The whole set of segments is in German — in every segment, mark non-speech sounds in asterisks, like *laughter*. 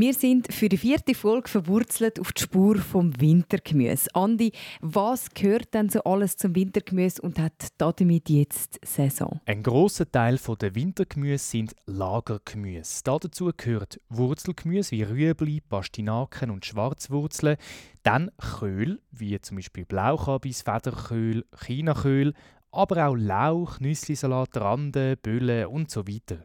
Wir sind für die vierte Folge verwurzelt auf die Spur vom Wintergemüse. Andi, was gehört denn so alles zum Wintergemüse und hat damit jetzt Saison? Ein großer Teil der Wintergemüse sind Lagergemüse. Dazu gehört Wurzelgemüse wie Rüebli, Pastinaken und Schwarzwurzeln. Dann Köhl, wie zum Beispiel Blauchabis, Federköhl, Chinaköhl, aber auch Lauch, Nüsslisalat, Rande, Bülle und so weiter.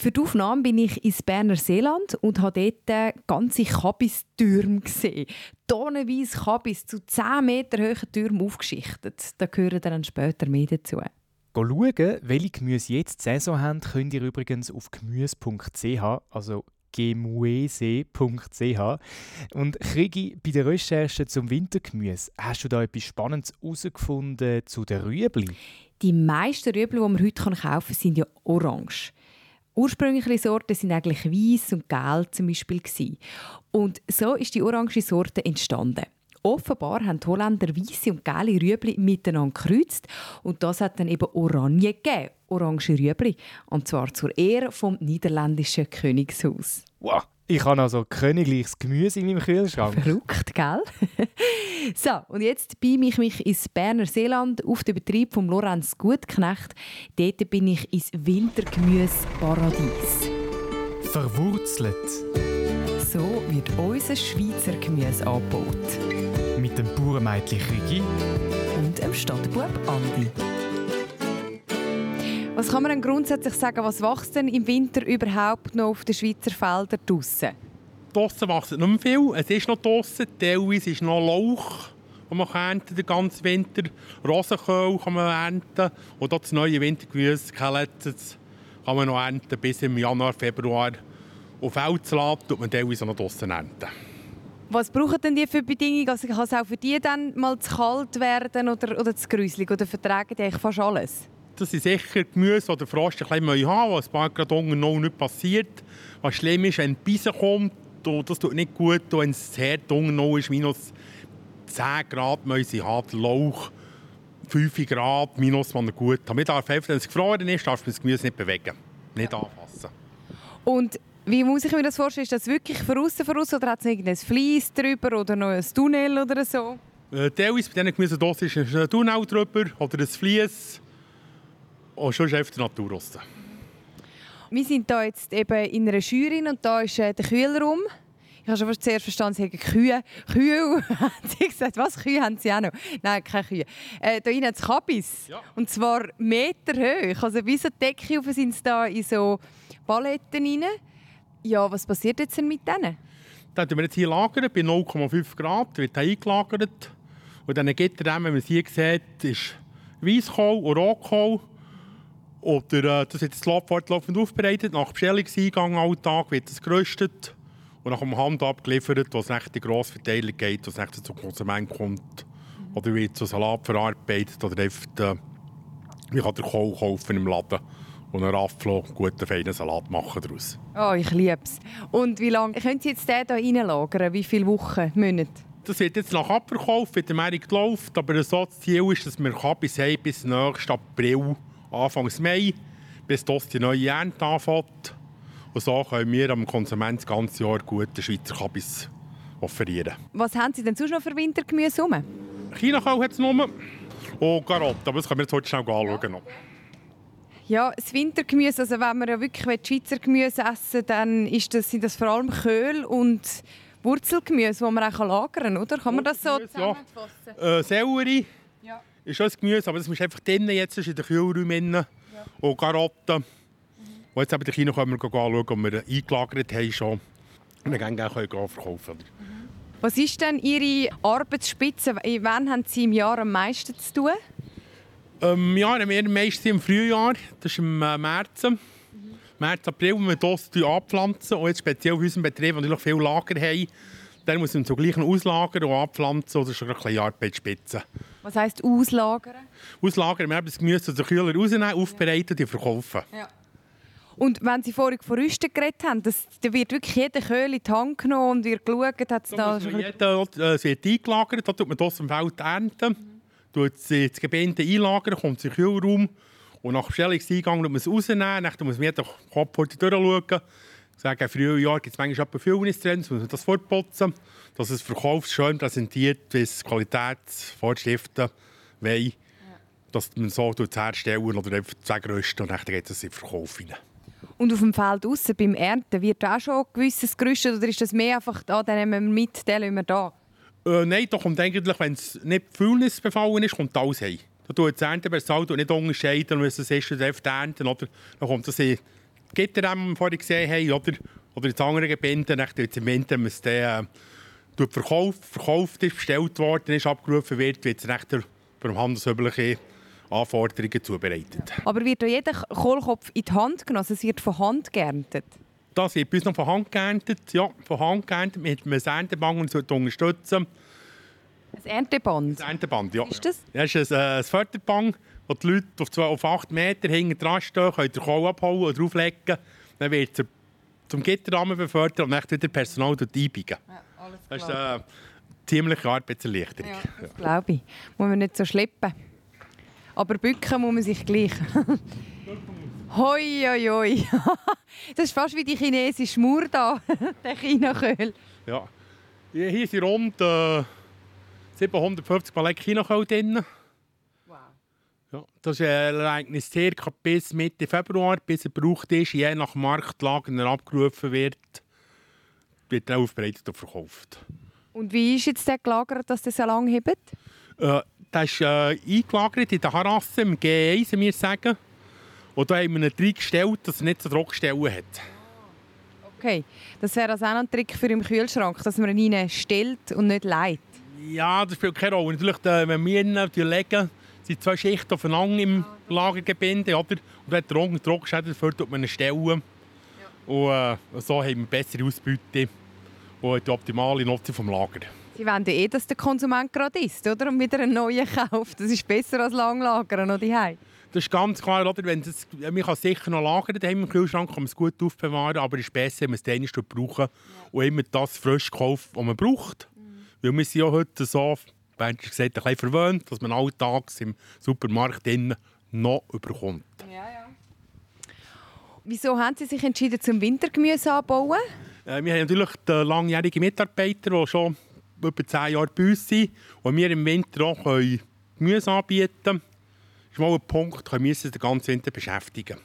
Für die Aufnahme bin ich ins Berner Seeland und habe dort ganze Kabistürme gesehen. Tonnenweise Kabis zu 10 Meter hohen Türmen aufgeschichtet. Da gehören dann später mehr dazu. Schauen, welche Gemüse jetzt Saison haben, könnt ihr übrigens auf gemüse.ch, also gemuese.ch. Und Krigi, bei der Recherche zum Wintergemüse, hast du da etwas Spannendes herausgefunden zu den Rüebli? Die meisten Rüebli, die man heute kaufen kann, sind ja orange. Ursprüngliche Sorten sind eigentlich weiß und gelb zum Beispiel Und so ist die orange Sorte entstanden. Offenbar haben die Holländer weiße und gelbe Rüebli miteinander gekreuzt und das hat dann eben Oranje gegeben, orange Rüebli, und zwar zur Ehre vom niederländischen Königshaus. Wow, ich habe also königliches Gemüse in meinem Kühlschrank. Verrückt, gell? *laughs* so, und jetzt beime ich mich ins Berner Seeland auf den Betrieb von Lorenz Gutknecht. Dort bin ich ins Wintergemüseparadies. Verwurzelt. So wird unser Schweizer Gemüse angebaut. Mit dem Bauernmädchen Rigi und dem Stadtbub Andi. Was kann man denn grundsätzlich sagen, was wächst denn im Winter überhaupt noch auf den Schweizer Feldern draussen? Draussen wächst nicht mehr viel. Es ist noch draussen. Teilweise ist noch Lauch, den man ernten den ganzen Winter. Rosenkohl kann man ernten. Und das neue Wintergemüse, Kelletzes, kann man noch ernten bis im Januar, Februar. Und Feldsalat tut man teilweise noch draussen ernten. Was brauchen denn die für Bedingungen? Also kann es auch für die dann mal zu kalt werden oder, oder zu gruselig? Oder vertragen die eigentlich fast alles? Das sind sicher Gemüse oder Frost ein bisschen haben, was ein paar unten noch nicht passiert. Was schlimm ist, wenn ein Bissen kommt, und das tut nicht gut, wenn es hart unten noch ist, minus 10 Grad müssen sie der Lauch 5 Grad, minus, wenn er gut hat. Man darf wenn es gefroren ist, darf man das Gemüse nicht bewegen, nicht anfassen. Und wie muss ich mir das vorstellen? Ist das wirklich von außen von außen, oder hat es irgendein Fleiss drüber oder noch ein Tunnel oder so? Äh, teilweise bei diesen Gemüsedosen ist ein Tunnel drüber oder ein Fleiss. Und schon ist einfach die Natur raus. Wir sind hier jetzt eben in einer Jury und da ist äh, der Kühlraum. Ich habe schon zuerst verstanden, sie haben Kühe. Kühe, *laughs* haben sie gesagt. Was, Kühe haben sie auch noch? Nein, keine Kühe. Äh, da hat es Kabis. Ja. Und zwar Meter hoch. Also wie so Decke sind sie da in so Paletten rein. Ja, was passiert jetzt denn mit denen? Dann wir jetzt hier lagern, bei 0,5 Grad, wird eingelagert. Und dann gibt er, wenn man es hier sieht, ist Weißkohl und Rotkohl. Oder äh, das wird das Lab fortlaufend aufbereitet. Nach Bestellungseingang Alltag wird es geröstet und nach dem Hand abgeliefert, was es in grosse Verteilung geht, was es zum Konsumenten kommt. Oder wird zu Salat verarbeitet oder einfach, äh, man kann den Kohl kaufen im Laden und einen Rafflo, guten, feinen Salat machen daraus. Oh, ich liebe es. Und wie lange können Sie jetzt den hier reinlagern? Wie viele Wochen, Monate? Das wird jetzt nach Abverkauf, wie der Markt läuft. Aber das Ziel ist, dass wir bis, bis nächsten April Anfang Mai, bis das die neue Ernte anfängt. Und so können wir am Konsumenten das ganze Jahr gute Schweizer Kabis offerieren. Was haben Sie denn sonst noch für Wintergemüse rum? Chinakohl hat es nur und Karotten, aber das können wir jetzt heute schnell anschauen. Ja, das Wintergemüse, also wenn wir ja wirklich Schweizer Gemüse essen dann ist das, sind das vor allem Köhl und Wurzelgemüse, das man auch lagern kann, oder? Kann man das so zusammenfassen? Ja. Äh, Sellerie, ist schon ein Gemüse, aber das ist einfach drinnen jetzt in den Kühlräumen. Ja. Und Karotten. Mhm. Und jetzt eben die Kinder können wir anschauen, ob wir eingelagert haben schon. Und dann können wir verkaufen. Mhm. Was ist denn Ihre Arbeitsspitze? Wann haben Sie im Jahr am meisten zu tun? Ähm, ja, haben wir meistens im Frühjahr. Das ist im äh, März. Mhm. März, April, wo wir das anpflanzen. Und jetzt speziell auf unserem Betrieb, wo wir noch viel Lager haben, dann muss man zum gleichen auslagern und anpflanzen oder schon ein bisschen Arbeitsspitze. Was heisst auslagern? Auslagern, wir haben das Gemüse aus den Kühler rausnehmen, aufbereiten und verkaufen. Ja. Und wenn Sie vorhin von Rüsten geredet haben, das, da wird wirklich jeder Köhl in die Hand genommen und wird geschaut, hat es da... da jeder, äh, es wird eingelagert, da tut man das im Feld ernten, mhm. tut das Gebinde einlagern, kommt in den Kühlraum und nach Bestellungseingang muss man es rausnehmen, dann muss man jeden Kopf durchschauen, sagen, im Frühjahr gibt es manchmal etwa Füllnistrends, muss man das fortputzen, dass es verkaufsschön präsentiert, wie es Qualitätsvorschriften wollen, dass man so herstellen oder einfach zusammenrüsten und dann geht es in den Verkauf rein. Und auf dem Feld außen beim Ernten wird auch schon gewisses gerüstet oder ist das mehr einfach da, den nehmen wir mit, den lassen wir da? Äh, nein, da kommt eigentlich, wenn es nicht Fühlnis befallen ist, kommt alles heim. Da tut das Erntepersonal nicht unterscheiden, wenn es ist, dann ernten, oder dann kommt das in Gitter, die wir vorhin gesehen haben, oder, oder in anderen Gebinden, dann im Winter, wenn es dann äh, verkauft, verkauft ist, bestellt worden ist, abgerufen wird, wird es recht für handelsübliche Anforderungen zubereitet. Aber wird jeder Kohlkopf in die Hand genommen? Also es wird von Hand geerntet? Das wird bis noch von Hand geerntet, ja, von Hand geerntet, mit einem Erntebank und so unterstützen. Ein Ernteband? Ein Ernteband, ja. Ist das? Das ist ein, äh, ein Förderband, wo die Leute auf, zwei, auf 8 Meter hinten dran stehen, können den Kohl abholen oder drauflegen. Dann wird er zum Gitterrahmen befördert und dann wieder Personal einbiegen. Ja, das ist eine ziemliche Arbeitserleichterung. Ja, das glaube ich. Muss man nicht so schleppen. Aber bücken muss man sich gleich. *laughs* Hoi, hoi, hoi. *laughs* Das ist fast wie die chinesische Mauer da, *laughs* der Chinaköhl. Ja. Hier sind rund äh, 750 Paletten Chinaköhl drin. Ja, das ist ein Ereignis circa bis Mitte Februar, bis er gebraucht ist, je nach Marktlage abgerufen wird, wird er aufbereitet und verkauft. Und wie ist jetzt der gelagert, dass das so lange hebt? Äh, das ist äh, eingelagert in der Harasse, im G1, wie wir sagen. Und da haben wir ihn reingestellt, dass er nicht so Druckstellen hat. Okay, das wäre also auch ein Trick für im Kühlschrank, dass man ihn stellt und nicht leitet. Ja, das spielt keine Rolle. Natürlich, wenn wir ihn legen, sind zwei Schichten aufeinander im Lagergebinde. Oder? Und wenn der Druckschäden dafür tut man stellen. Ja. Und äh, so haben wir bessere Ausbeute und die optimale Nutzung des Lagers. Sie wollen ja eh, dass der Konsument gerade isst, oder? Und wieder einen neuen kauft. Das ist besser als lang lagern, oder? Das ist ganz klar, oder? Wenn es, man kann sicher noch lagern daheim im Kühlschrank, kann man es gut aufbewahren, aber es ist besser, wenn man es dann brauchen ja. und immer das frisch kauft, was man braucht. Mhm. Weil wir sind ja heute so, wie gesagt, ein bisschen verwöhnt, dass man alltags im Supermarkt noch überkommt. Ja, ja. Wieso haben Sie sich entschieden, zum Wintergemüse anzubauen? Äh, wir haben natürlich den langjährigen Mitarbeiter, der schon etwa zehn Jahre bei uns sind und wir im Winter auch Gemüse anbieten können. Das ist mal ein Punkt, können wir uns den ganzen Winter beschäftigen.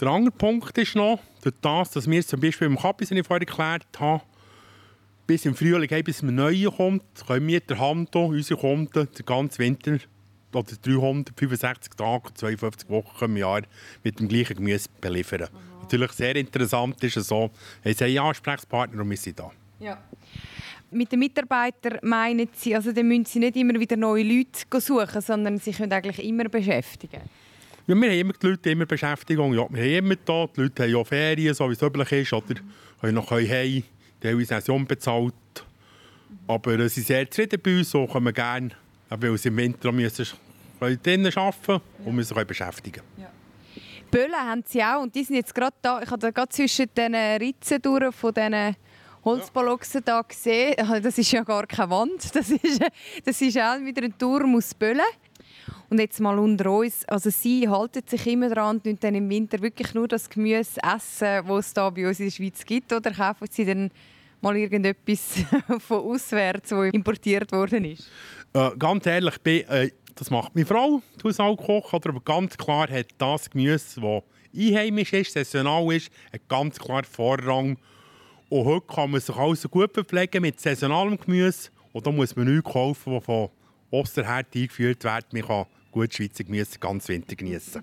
Der andere Punkt ist noch, durch das, dass wir zum Beispiel im Kapis, wie ich vorhin erklärt habe, bis im Frühling, bis ein Neuer kommt, können wir der Handel, unsere Kunden, den ganzen Winter oder 365 Tage, 52 Wochen im Jahr mit dem gleichen Gemüse beliefern. Mhm. Natürlich sehr interessant ist es so, haben sie einen Ansprechpartner und wir sind da. Ja. Mit den Mitarbeitern meinen Sie, also dann müssen Sie nicht immer wieder neue Leute suchen, sondern Sie können eigentlich immer beschäftigen? Ja, wir haben immer die Leute immer Beschäftigung. Ja, wir haben immer da, die Leute haben ja Ferien, so wie es üblich ist, oder können noch heim, die haben Saison bezahlt. Aber sie sind sehr zufrieden bei uns, so können wir gerne, weil sie im Winter müssen, können drinnen arbeiten und müssen sich beschäftigen. Ja. Böllen haben sie auch und die sind jetzt gerade da, ich habe gerade zwischen den Ritzen durch von diesen Holzbaloxen hier gesehen. *laughs* Das ist ja gar keine Wand. Das ist, das ist auch wieder ein Turm aus Böllen. Und jetzt mal unter uns, also sie halten sich immer daran und dann im Winter wirklich nur das Gemüse essen, das es hier bei uns in der Schweiz gibt, oder kaufen sie dann mal irgendetwas *laughs* von auswärts, das importiert worden ist? Äh, ganz ehrlich, äh, das macht meine Frau, die Haushaltkoch, aber ganz klar hat das Gemüse, das einheimisch ist, saisonal ist, einen ganz klaren Vorrang und heute kann man sich also gut verpflegen mit saisonalem Gemüse. Und da muss man nichts kaufen, das von Osterherd eingeführt wird. Man kann gut Schweizer Gemüse ganz Winter genießen.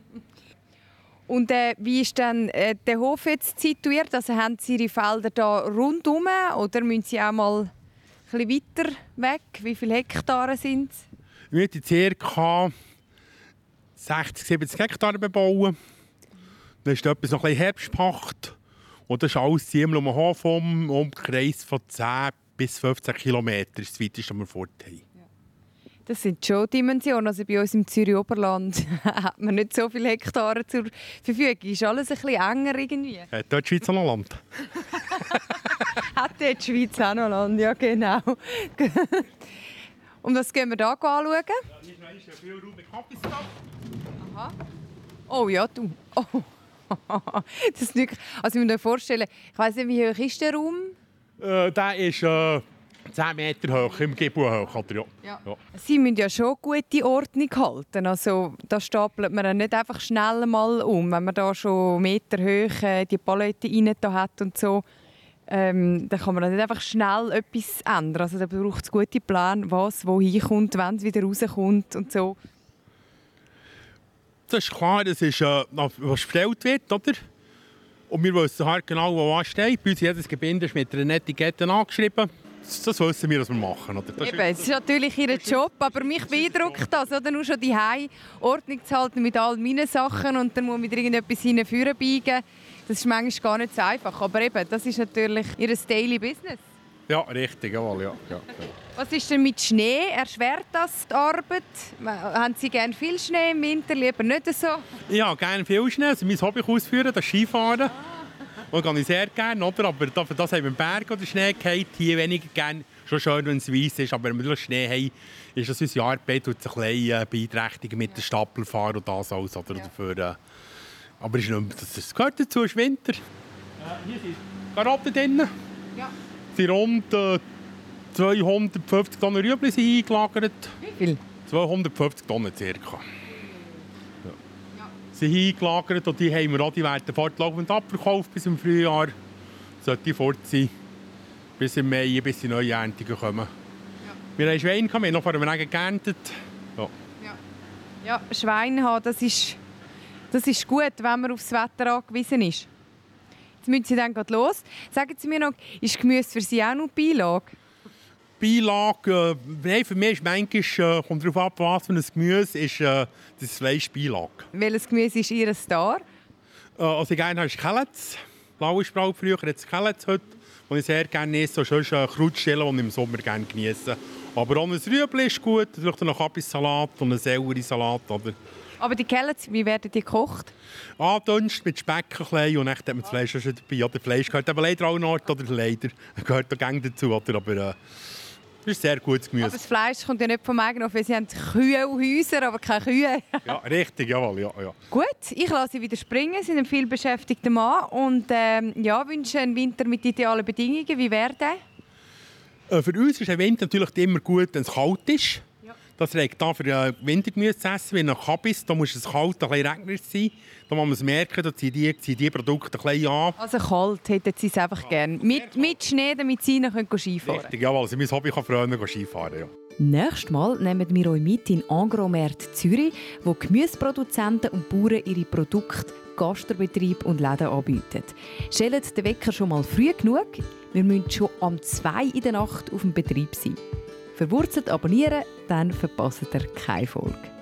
Und äh, wie ist denn äh, der Hof jetzt situiert? Also haben Sie Ihre Felder da rundum oder müssen Sie auch mal ein weiter weg? Wie viele Hektare sind es? Wir müssen ca. 60, 70 Hektare bebauen. Dann ist etwas noch ein bisschen Herbstpacht. Und das ist alles ziemlich um den Hof um, Umkreis von 10 bis 15 Kilometern. Das ist das weiteste, was wir fort haben. Das sind schon Dimensionen. Also bei uns im Zürich Oberland *laughs* hat man nicht so viele Hektare zur Verfügung. Ist alles ein bisschen enger irgendwie. Hat dort die Schweiz auch noch Land? *laughs* hat dort die Schweiz auch noch Land, ja genau. Und was gehen wir hier anschauen? Ja, hier ist ja viel Raum mit Kaffeestab. Aha. Oh ja, du. Oh. *laughs* das ist nicht, also ich muss mir vorstellen, ich weiß nicht, wie hoch ist der Raum? Äh, der ist äh, 10 Meter hoch, im Giebel hoch. Oder? Ja. Ja. ja. Sie müssen ja schon gute Ordnung halten. Also, da stapelt man ja nicht einfach schnell mal um, wenn man da schon Meter hoch äh, die Palette rein hat und so. Ähm, dann kann man nicht einfach schnell etwas ändern. Also da braucht es gute Plan, was wo hinkommt, wenn es wieder rauskommt und so. Das ist klar, das ist, äh, was bestellt wird, oder? Und wir wissen halt genau, wo was steht. Bei uns jedes Gebinde ist mit einer Etikette angeschrieben. Das, das wissen wir, was wir machen. Oder? Das Eben, es ist natürlich ihr Job, aber mich beeindruckt das, oder? Nur schon die Ordnung zu halten mit all meinen Sachen und dann muss man irgendetwas hinführen biegen. Das ist manchmal gar nicht so einfach. Aber eben, das ist natürlich ihr Daily Business. Ja, richtig, jawohl, ja, ja, ja. Was ist denn mit Schnee? Erschwert das die Arbeit? Haben Sie gerne viel Schnee im Winter, lieber nicht so? Ja, gerne viel Schnee. Also mein Hobby ausführen, das Skifahren. Ah. Sehr gerne, oder? aber dafür das haben wir im Berg oder Schnee gehabt. Hier weniger gerne. Schon schön, wenn es weiss ist, aber wenn wir Schnee haben, ist das unsere Arbeit und ein bisschen äh, beeinträchtigen mit ja. dem Stapelfahren und das alles. Oder? Ja. Dafür, äh, aber ist nicht, das, das gehört dazu, ist Winter. Äh, hier sind Karotten drin. Ja. Die rund äh, 250 Tonnen Rüebli sind eingelagert. Wie viel? 250 Tonnen circa. Sind eingelagert und die haben wir auch, die werden fortlaufend abverkauft bis im Frühjahr. Sollte die fort sein, bis im Mai, bis die neuen Erntungen kommen. Ja. Wir haben Schweine, wir haben noch vor einem Regen geerntet. Ja. Ja. ja, Schweine haben, das ist, das ist gut, wenn man aufs Wetter angewiesen ist. Jetzt müssen Sie dann los. Sagen Sie mir noch, ist Gemüse für Sie auch noch Beilage? Beilage, äh, für mich ist manchmal, äh, kommt darauf ab, was für ein Gemüse ist äh, das Fleisch Beilage. Welches Gemüse ist Ihr Star? Äh, also ich gerne habe Kellets. Blaue Spraut früher, jetzt Kellets heute. Und ich sehr gerne esse, so schön äh, Krautstellen, die ich im Sommer gerne genieße. Aber auch ein Rüebli ist gut, vielleicht noch ein Salat und ein Selleriesalat. Oder aber die Kellets, wie werden die gekocht? Andünst mit Speck ein und dann hat man das Fleisch schon dabei. Oder Fleisch gehört aber leider auch noch, oder leider gehört da gang dazu. Oder? Aber äh, das ist sehr gutes Gemüse. Aber das Fleisch kommt ja nicht vom Eigenhof, weil sie haben Kühe und Häuser, aber keine Kühe. ja, richtig, jawohl, ja, ja. Gut, ich lasse Sie wieder springen. Sie sind ein viel beschäftigter Mann und ähm, ja, wünsche einen Winter mit idealen Bedingungen. Wie wäre der? Äh, für uns ist ein Winter natürlich immer gut, wenn es kalt ist. Das regt da für äh, Wintergemüse zu essen, wie nach Kabis. Da muss es kalt, ein bisschen regnerisch sein. Da muss man es merken, da ziehen die, ziehen die Produkte ein bisschen an. Also kalt hätten Sie es einfach ja. gerne. Mit, mit Schnee, damit Sie noch Skifahren können. Richtig, jawohl. Also mein Hobby kann früher Skifahren. Ja. Nächstes Mal nehmen wir euch mit in Angromärt Zürich, wo Gemüseproduzenten und Bauern ihre Produkte Gastbetrieb und Läden anbieten. Stellt den Wecker schon mal früh genug. Wir müssen schon am 2 in der Nacht auf dem Betrieb sein. Verwurzelt abonnieren, dann verpasst ihr keine Folge.